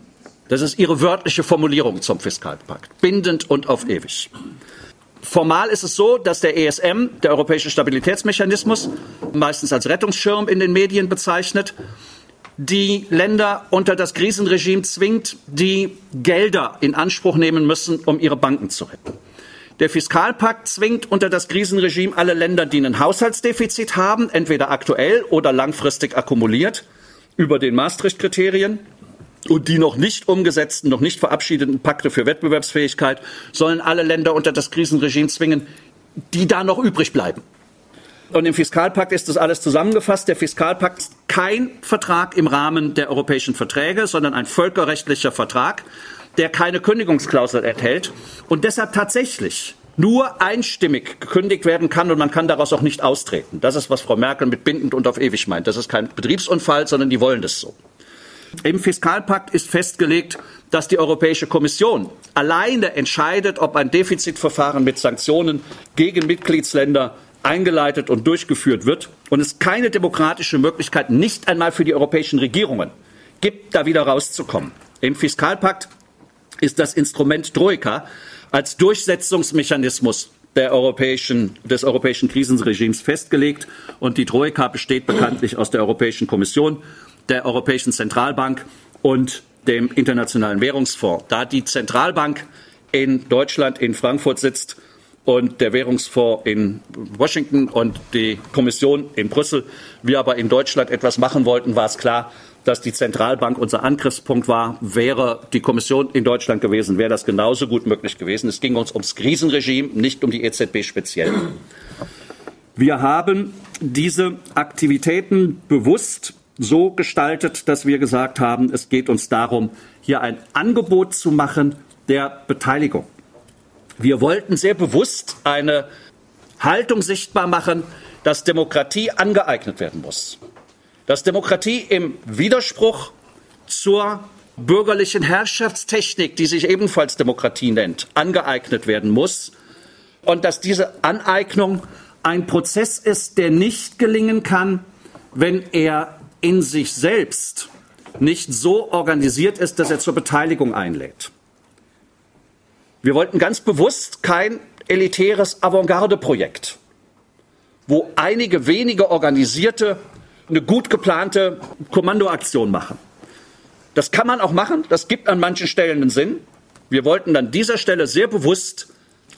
Das ist ihre wörtliche Formulierung zum Fiskalpakt. Bindend und auf ewig. Formal ist es so, dass der ESM, der Europäische Stabilitätsmechanismus, meistens als Rettungsschirm in den Medien bezeichnet, die Länder unter das Krisenregime zwingt, die Gelder in Anspruch nehmen müssen, um ihre Banken zu retten. Der Fiskalpakt zwingt unter das Krisenregime alle Länder, die ein Haushaltsdefizit haben, entweder aktuell oder langfristig akkumuliert, über den Maastricht-Kriterien. Und die noch nicht umgesetzten, noch nicht verabschiedeten Pakte für Wettbewerbsfähigkeit sollen alle Länder unter das Krisenregime zwingen, die da noch übrig bleiben. Und im Fiskalpakt ist das alles zusammengefasst. Der Fiskalpakt ist kein Vertrag im Rahmen der europäischen Verträge, sondern ein völkerrechtlicher Vertrag der keine Kündigungsklausel enthält und deshalb tatsächlich nur einstimmig gekündigt werden kann und man kann daraus auch nicht austreten. Das ist, was Frau Merkel mit bindend und auf ewig meint. Das ist kein Betriebsunfall, sondern die wollen das so. Im Fiskalpakt ist festgelegt, dass die Europäische Kommission alleine entscheidet, ob ein Defizitverfahren mit Sanktionen gegen Mitgliedsländer eingeleitet und durchgeführt wird und es keine demokratische Möglichkeit, nicht einmal für die europäischen Regierungen gibt, da wieder rauszukommen. Im Fiskalpakt ist das Instrument Troika als Durchsetzungsmechanismus europäischen, des europäischen Krisenregimes festgelegt. Und die Troika besteht bekanntlich aus der Europäischen Kommission, der Europäischen Zentralbank und dem Internationalen Währungsfonds. Da die Zentralbank in Deutschland, in Frankfurt sitzt und der Währungsfonds in Washington und die Kommission in Brüssel, wir aber in Deutschland etwas machen wollten, war es klar, dass die Zentralbank unser Angriffspunkt war, wäre die Kommission in Deutschland gewesen, wäre das genauso gut möglich gewesen. Es ging uns ums Krisenregime, nicht um die EZB speziell. Wir haben diese Aktivitäten bewusst so gestaltet, dass wir gesagt haben, es geht uns darum, hier ein Angebot zu machen der Beteiligung. Wir wollten sehr bewusst eine Haltung sichtbar machen, dass Demokratie angeeignet werden muss dass Demokratie im Widerspruch zur bürgerlichen Herrschaftstechnik, die sich ebenfalls Demokratie nennt, angeeignet werden muss und dass diese Aneignung ein Prozess ist, der nicht gelingen kann, wenn er in sich selbst nicht so organisiert ist, dass er zur Beteiligung einlädt. Wir wollten ganz bewusst kein elitäres Avantgarde-Projekt, wo einige wenige organisierte eine gut geplante Kommandoaktion machen. Das kann man auch machen, das gibt an manchen Stellen einen Sinn. Wir wollten an dieser Stelle sehr bewusst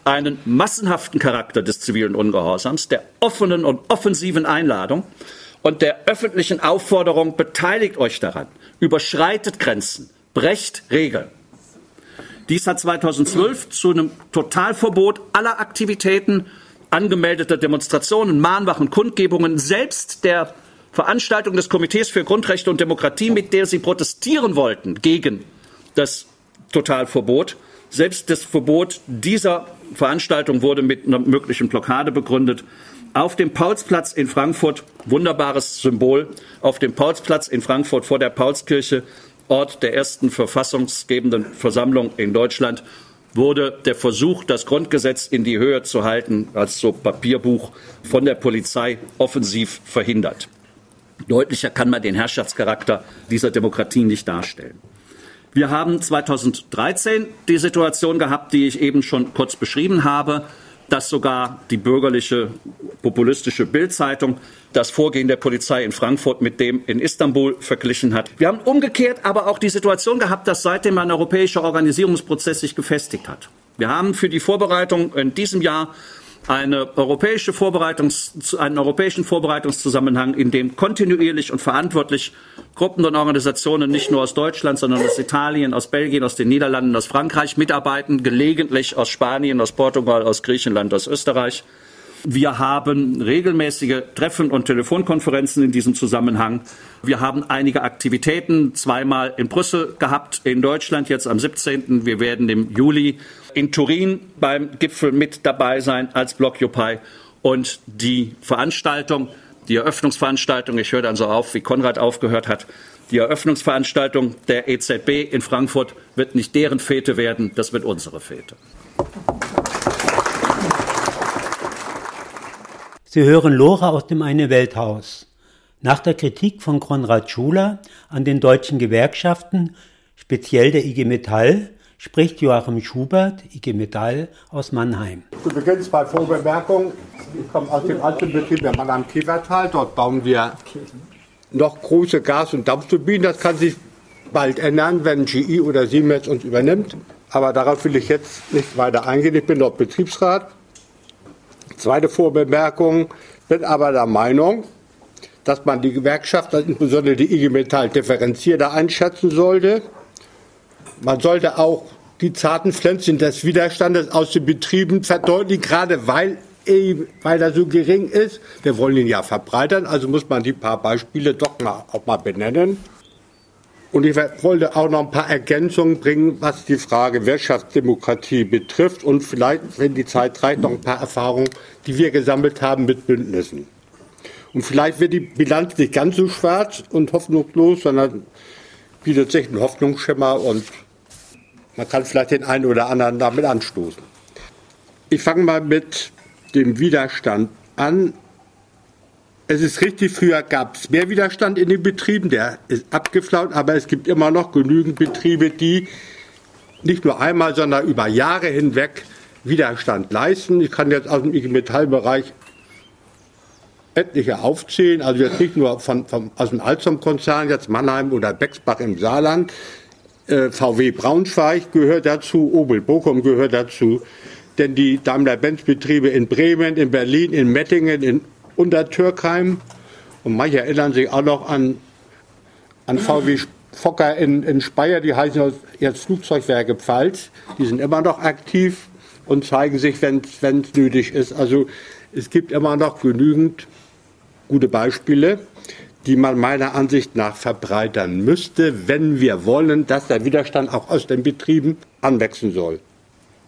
einen massenhaften Charakter des zivilen Ungehorsams, der offenen und offensiven Einladung und der öffentlichen Aufforderung, beteiligt euch daran, überschreitet Grenzen, brecht Regeln. Dies hat 2012 zu einem Totalverbot aller Aktivitäten angemeldeter Demonstrationen, Mahnwachen, Kundgebungen, selbst der Veranstaltung des Komitees für Grundrechte und Demokratie, mit der sie protestieren wollten gegen das Totalverbot. Selbst das Verbot dieser Veranstaltung wurde mit einer möglichen Blockade begründet. Auf dem Paulsplatz in Frankfurt, wunderbares Symbol, auf dem Paulsplatz in Frankfurt vor der Paulskirche, Ort der ersten verfassungsgebenden Versammlung in Deutschland, wurde der Versuch, das Grundgesetz in die Höhe zu halten, als so Papierbuch von der Polizei offensiv verhindert. Deutlicher kann man den Herrschaftscharakter dieser Demokratie nicht darstellen. Wir haben 2013 die Situation gehabt, die ich eben schon kurz beschrieben habe, dass sogar die bürgerliche populistische Bildzeitung das Vorgehen der Polizei in Frankfurt mit dem in Istanbul verglichen hat. Wir haben umgekehrt aber auch die Situation gehabt, dass seitdem ein europäischer Organisierungsprozess sich gefestigt hat. Wir haben für die Vorbereitung in diesem Jahr eine europäische Vorbereitungs, einen europäischen Vorbereitungszusammenhang, in dem kontinuierlich und verantwortlich Gruppen und Organisationen nicht nur aus Deutschland, sondern aus Italien, aus Belgien, aus den Niederlanden, aus Frankreich mitarbeiten, gelegentlich aus Spanien, aus Portugal, aus Griechenland, aus Österreich. Wir haben regelmäßige Treffen und Telefonkonferenzen in diesem Zusammenhang. Wir haben einige Aktivitäten zweimal in Brüssel gehabt, in Deutschland jetzt am 17. Wir werden im Juli in Turin beim Gipfel mit dabei sein als Blockupy. Und die Veranstaltung, die Eröffnungsveranstaltung, ich höre dann so auf, wie Konrad aufgehört hat, die Eröffnungsveranstaltung der EZB in Frankfurt wird nicht deren Fete werden, das wird unsere Fete. Sie hören Lora aus dem Eine Welthaus. Nach der Kritik von Konrad Schuler an den deutschen Gewerkschaften, speziell der IG Metall, spricht Joachim Schubert, IG Metall aus Mannheim. Zu Beginn zwei Vorbemerkungen. Ich komme aus dem alten Betrieb der Mannheim Kiewertal. Dort bauen wir noch große Gas- und Dampfturbinen. Das kann sich bald ändern, wenn GE oder Siemens uns übernimmt. Aber darauf will ich jetzt nicht weiter eingehen. Ich bin dort Betriebsrat Zweite Vorbemerkung, bin aber der Meinung, dass man die Gewerkschaft, insbesondere die IG Metall, differenzierter einschätzen sollte. Man sollte auch die zarten Pflänzchen des Widerstandes aus den Betrieben verdeutlichen, gerade weil, weil er so gering ist. Wir wollen ihn ja verbreitern, also muss man die paar Beispiele doch mal, auch mal benennen. Und ich wollte auch noch ein paar Ergänzungen bringen, was die Frage Wirtschaftsdemokratie betrifft und vielleicht, wenn die Zeit reicht, noch ein paar Erfahrungen, die wir gesammelt haben mit Bündnissen. Und vielleicht wird die Bilanz nicht ganz so schwarz und hoffnungslos, sondern bietet sich ein Hoffnungsschimmer und man kann vielleicht den einen oder anderen damit anstoßen. Ich fange mal mit dem Widerstand an. Es ist richtig, früher gab es mehr Widerstand in den Betrieben, der ist abgeflaut, aber es gibt immer noch genügend Betriebe, die nicht nur einmal, sondern über Jahre hinweg Widerstand leisten. Ich kann jetzt aus dem IG Metallbereich etliche aufzählen, also jetzt nicht nur von, von aus dem Alstom-Konzern, jetzt Mannheim oder Bexbach im Saarland, äh, VW Braunschweig gehört dazu, Obel Bochum gehört dazu, denn die Daimler-Benz-Betriebe in Bremen, in Berlin, in Mettingen, in unter Türkheim. Und manche erinnern sich auch noch an, an VW Fokker in, in Speyer, die heißen jetzt Flugzeugwerke Pfalz. Die sind immer noch aktiv und zeigen sich, wenn es nötig ist. Also es gibt immer noch genügend gute Beispiele, die man meiner Ansicht nach verbreitern müsste, wenn wir wollen, dass der Widerstand auch aus den Betrieben anwachsen soll.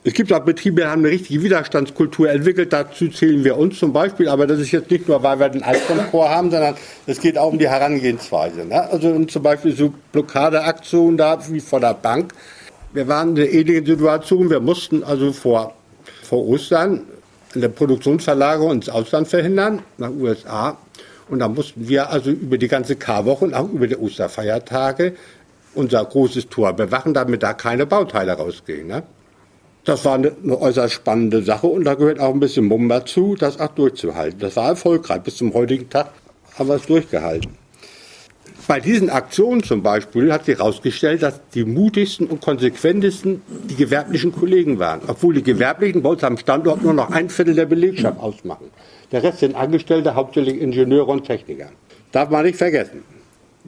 Es gibt auch Betriebe, die haben eine richtige Widerstandskultur entwickelt. Dazu zählen wir uns zum Beispiel. Aber das ist jetzt nicht nur, weil wir den Altkomfort haben, sondern es geht auch um die Herangehensweise. Ne? Also zum Beispiel so Blockadeaktionen da wie vor der Bank. Wir waren in einer ähnlichen Situation. Wir mussten also vor, vor Ostern eine Produktionsverlagerung ins Ausland verhindern, nach USA. Und da mussten wir also über die ganze Karwoche und auch über die Osterfeiertage unser großes Tor bewachen, damit da keine Bauteile rausgehen. Ne? Das war eine, eine, äußerst spannende Sache und da gehört auch ein bisschen Mumm dazu, das auch durchzuhalten. Das war erfolgreich. Bis zum heutigen Tag haben wir es durchgehalten. Bei diesen Aktionen zum Beispiel hat sich herausgestellt, dass die mutigsten und konsequentesten die gewerblichen Kollegen waren. Obwohl die Gewerblichen bei uns am Standort nur noch ein Viertel der Belegschaft ausmachen. Der Rest sind Angestellte, hauptsächlich Ingenieure und Techniker. Darf man nicht vergessen.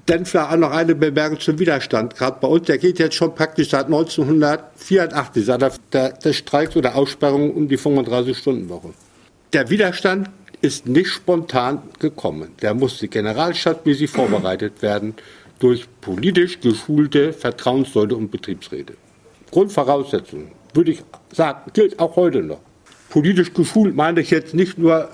Dann vielleicht auch noch eine Bemerkung zum Widerstand. Gerade bei uns, der geht jetzt schon praktisch seit 1984, seit der, der, des Streiks oder Aussperrung um die 35-Stunden-Woche. Der Widerstand ist nicht spontan gekommen. Der musste generalstadtmäßig vorbereitet werden durch politisch geschulte Vertrauensleute und Betriebsräte. Grundvoraussetzung, würde ich sagen, gilt auch heute noch. Politisch geschult meine ich jetzt nicht nur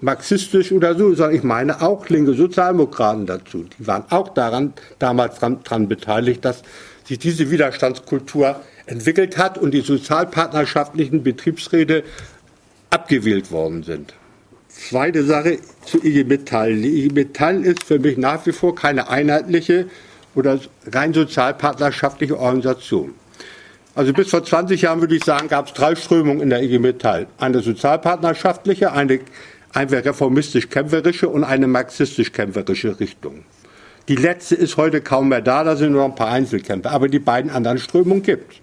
marxistisch oder so, sondern ich meine auch linke Sozialdemokraten dazu. Die waren auch daran damals dran, dran beteiligt, dass sich diese Widerstandskultur entwickelt hat und die sozialpartnerschaftlichen Betriebsräte abgewählt worden sind. Zweite Sache zu IG Metall. Die IG Metall ist für mich nach wie vor keine einheitliche oder rein sozialpartnerschaftliche Organisation. Also bis vor 20 Jahren würde ich sagen, gab es drei Strömungen in der IG Metall. Eine sozialpartnerschaftliche, eine eine reformistisch-kämpferische und eine marxistisch-kämpferische Richtung. Die letzte ist heute kaum mehr da, da sind nur noch ein paar Einzelkämpfer, aber die beiden anderen Strömungen gibt.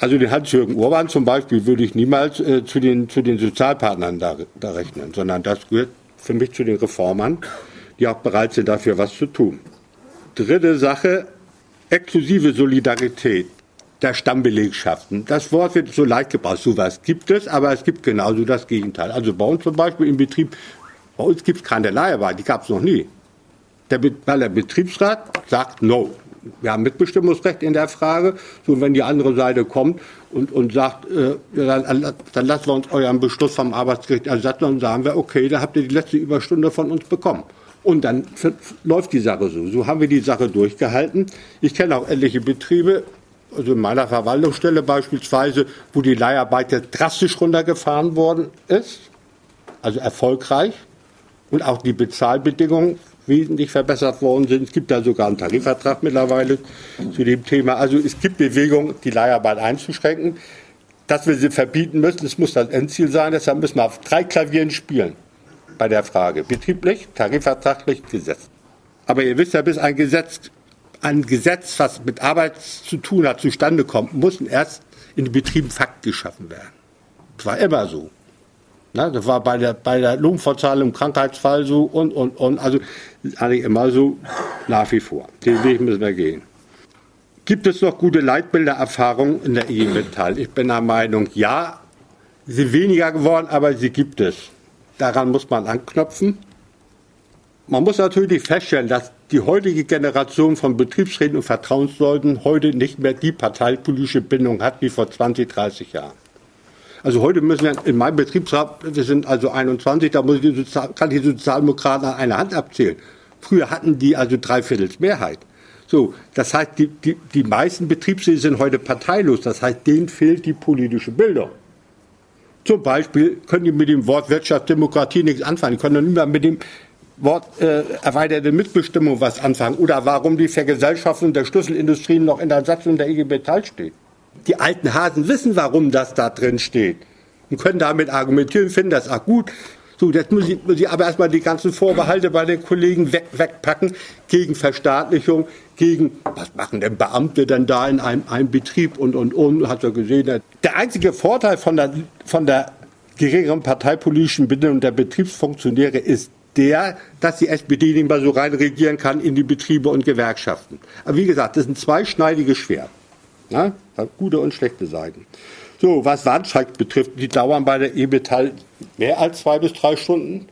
Also den Hans-Jürgen Urban zum Beispiel würde ich niemals äh, zu, den, zu den Sozialpartnern da, da rechnen, sondern das gehört für mich zu den Reformern, die auch bereit sind, dafür was zu tun. Dritte Sache, exklusive Solidarität. Der Stammbelegschaften. Das Wort wird so leicht gebraucht. Sowas gibt es, aber es gibt genauso das Gegenteil. Also bei uns zum Beispiel im Betrieb, bei uns gibt es keine Leiharbeit, die gab es noch nie. Der, weil der Betriebsrat sagt, no, wir haben Mitbestimmungsrecht in der Frage. So, wenn die andere Seite kommt und, und sagt, äh, dann, dann lassen wir uns euren Beschluss vom Arbeitsgericht ersetzen, dann sagen wir, okay, da habt ihr die letzte Überstunde von uns bekommen. Und dann läuft die Sache so. So haben wir die Sache durchgehalten. Ich kenne auch etliche Betriebe, also in meiner Verwaltungsstelle beispielsweise, wo die Leiharbeit drastisch runtergefahren worden ist, also erfolgreich, und auch die Bezahlbedingungen wesentlich verbessert worden sind. Es gibt da sogar einen Tarifvertrag mittlerweile zu dem Thema. Also es gibt Bewegungen, die Leiharbeit einzuschränken. Dass wir sie verbieten müssen, das muss das Endziel sein. Deshalb müssen wir auf drei Klavieren spielen bei der Frage. Betrieblich, tarifvertraglich, Gesetz. Aber ihr wisst ja, bis ein Gesetz, ein Gesetz, was mit Arbeit zu tun hat, zustande kommt, muss erst in den Betrieben Fakt geschaffen werden. Das war immer so. Na, das war bei der, bei der Lohnfortzahlung im Krankheitsfall so und, und, und. Also eigentlich immer so nach wie vor. Den Weg müssen wir gehen. Gibt es noch gute Leitbildererfahrungen in der IG Metall? Ich bin der Meinung, ja, sie sind weniger geworden, aber sie gibt es. Daran muss man anknüpfen. Man muss natürlich feststellen, dass die heutige Generation von Betriebsräten und Vertrauensleuten heute nicht mehr die parteipolitische Bindung hat wie vor 20, 30 Jahren. Also heute müssen wir in meinem Betriebsrat, wir sind also 21, da muss ich die Sozial, kann die Sozialdemokraten an einer Hand abzählen. Früher hatten die also dreiviertels Mehrheit. So, das heißt, die, die, die meisten Betriebsräte sind heute parteilos. Das heißt, denen fehlt die politische Bildung. Zum Beispiel können die mit dem Wort Wirtschaftsdemokratie nichts anfangen. Die können nicht mehr mit dem Wort äh, erweiterte Mitbestimmung was anfangen. Oder warum die Vergesellschaftung der Schlüsselindustrien noch in der Satzung der IG Metall steht. Die alten Hasen wissen, warum das da drin steht. Und können damit argumentieren, finden das auch gut. So, jetzt muss ich, muss ich aber erstmal die ganzen Vorbehalte bei den Kollegen weg, wegpacken gegen Verstaatlichung, gegen, was machen denn Beamte denn da in einem, einem Betrieb und, und, und, hat er gesehen. Der einzige Vorteil von der, von der geringeren parteipolitischen Bindung der Betriebsfunktionäre ist der, dass die SPD nicht mehr so rein regieren kann in die Betriebe und Gewerkschaften. Aber wie gesagt, das ist ein zweischneidiges Schwert. Ja? Hat gute und schlechte Seiten. So, was Warnstreik betrifft, die dauern bei der E-Metall mehr als zwei bis drei Stunden.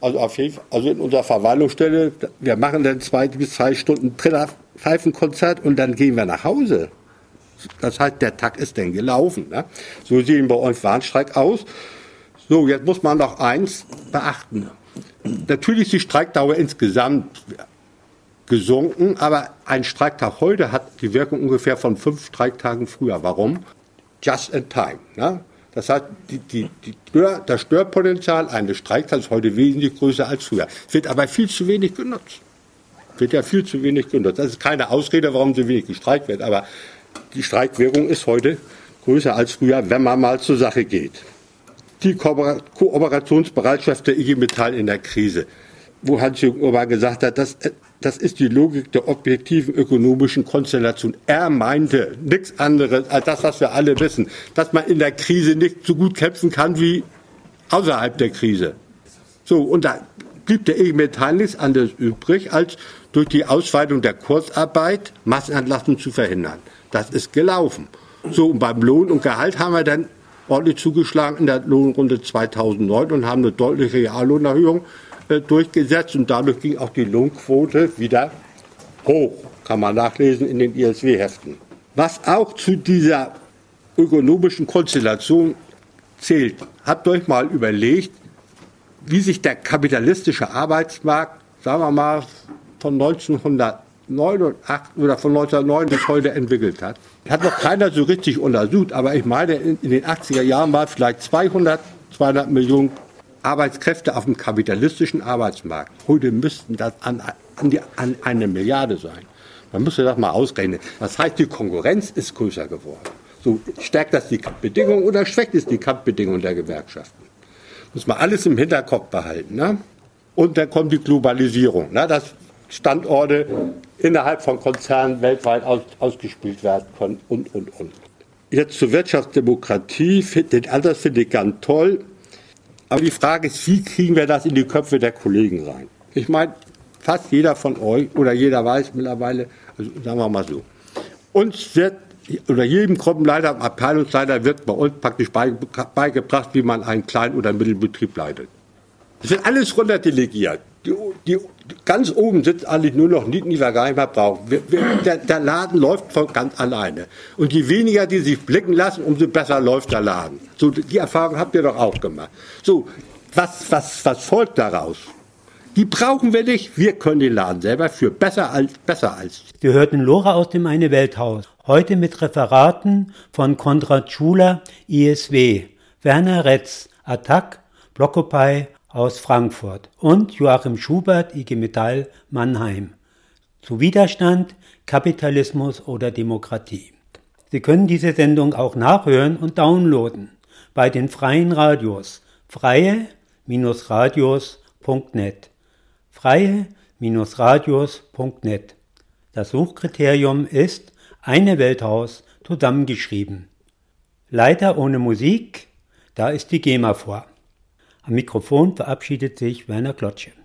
Also, auf jeden Fall, also in unserer Verwaltungsstelle, wir machen dann zwei bis drei Stunden Pfeifenkonzert und dann gehen wir nach Hause. Das heißt, der Tag ist dann gelaufen. Ne? So sehen bei uns Warnstreik aus. So, jetzt muss man noch eins beachten. Natürlich ist die Streikdauer insgesamt gesunken, aber ein Streiktag heute hat die Wirkung ungefähr von fünf Streiktagen früher. Warum? Just in time. Ne? Das heißt, die, die, die das Störpotenzial eines Streiktags ist heute wesentlich größer als früher. Wird aber viel zu wenig genutzt. Wird ja viel zu wenig genutzt. Das ist keine Ausrede, warum so wenig gestreikt wird, aber die Streikwirkung ist heute größer als früher, wenn man mal zur Sache geht. Die Kooperationsbereitschaft der IG Metall in der Krise, wo Hans-Jürgen Urban gesagt hat, das, das ist die Logik der objektiven ökonomischen Konstellation. Er meinte nichts anderes als das, was wir alle wissen, dass man in der Krise nicht so gut kämpfen kann wie außerhalb der Krise. So, und da blieb der IG Metall nichts anderes übrig, als durch die Ausweitung der Kurzarbeit Massenentlassung zu verhindern. Das ist gelaufen. So, und beim Lohn und Gehalt haben wir dann ordentlich zugeschlagen in der Lohnrunde 2009 und haben eine deutliche Reallohnerhöhung äh, durchgesetzt und dadurch ging auch die Lohnquote wieder hoch. Kann man nachlesen in den ISW-Heften. Was auch zu dieser ökonomischen Konstellation zählt, habt euch mal überlegt, wie sich der kapitalistische Arbeitsmarkt, sagen wir mal, von 1989 oder von 1909 bis heute entwickelt hat. Hat noch keiner so richtig untersucht, aber ich meine, in, den 80er Jahren war vielleicht 200, 200 Millionen Arbeitskräfte auf dem kapitalistischen Arbeitsmarkt. Heute müssten das an, an, die, an eine Milliarde sein. Man müsste das mal ausrechnen. Das heißt, die Konkurrenz ist größer geworden. So stärkt das die Kampfbedingungen oder schwächt es die Kampfbedingungen der Gewerkschaften? Muss man alles im Hinterkopf behalten. Ne? Und dann kommt die Globalisierung, ne? dass Standorte innerhalb von Konzernen weltweit aus, ausgespielt werden können und, und, und. Jetzt zur Wirtschaftsdemokratie. Den Ansatz finde ich ganz toll. Aber die Frage ist, wie kriegen wir das in die Köpfe der Kollegen rein? Ich meine, fast jeder von euch oder jeder weiß mittlerweile, also sagen wir mal so, uns wird oder jedem Gruppenleiter, Abteilungsleiter wird bei uns praktisch beigebracht, wie man einen kleinen oder Mittelbetrieb leitet. Das wird alles runterdelegiert. Die, die, ganz oben sitzt eigentlich nur noch Nieten, die wir gar nicht mehr brauchen. Wir, wir, der, der, Laden läuft von ganz alleine. Und je weniger die sich blicken lassen, umso besser läuft der Laden. So, die Erfahrung habt ihr doch auch gemacht. So, was, was, was folgt daraus? Die brauchen wir nicht. Wir können den Laden selber für besser als, besser als. Wir hörten Lora aus dem Eine Welthaus. Heute mit Referaten von Konrad Schuler, ISW, Werner Retz, Attac, Blockupy aus Frankfurt und Joachim Schubert, IG Metall, Mannheim. Zu Widerstand, Kapitalismus oder Demokratie. Sie können diese Sendung auch nachhören und downloaden bei den freien Radios freie-radios.net freie-radios.net. Das Suchkriterium ist eine Welthaus zusammengeschrieben. Leider ohne Musik, da ist die GEMA vor. Am Mikrofon verabschiedet sich Werner Klotsche.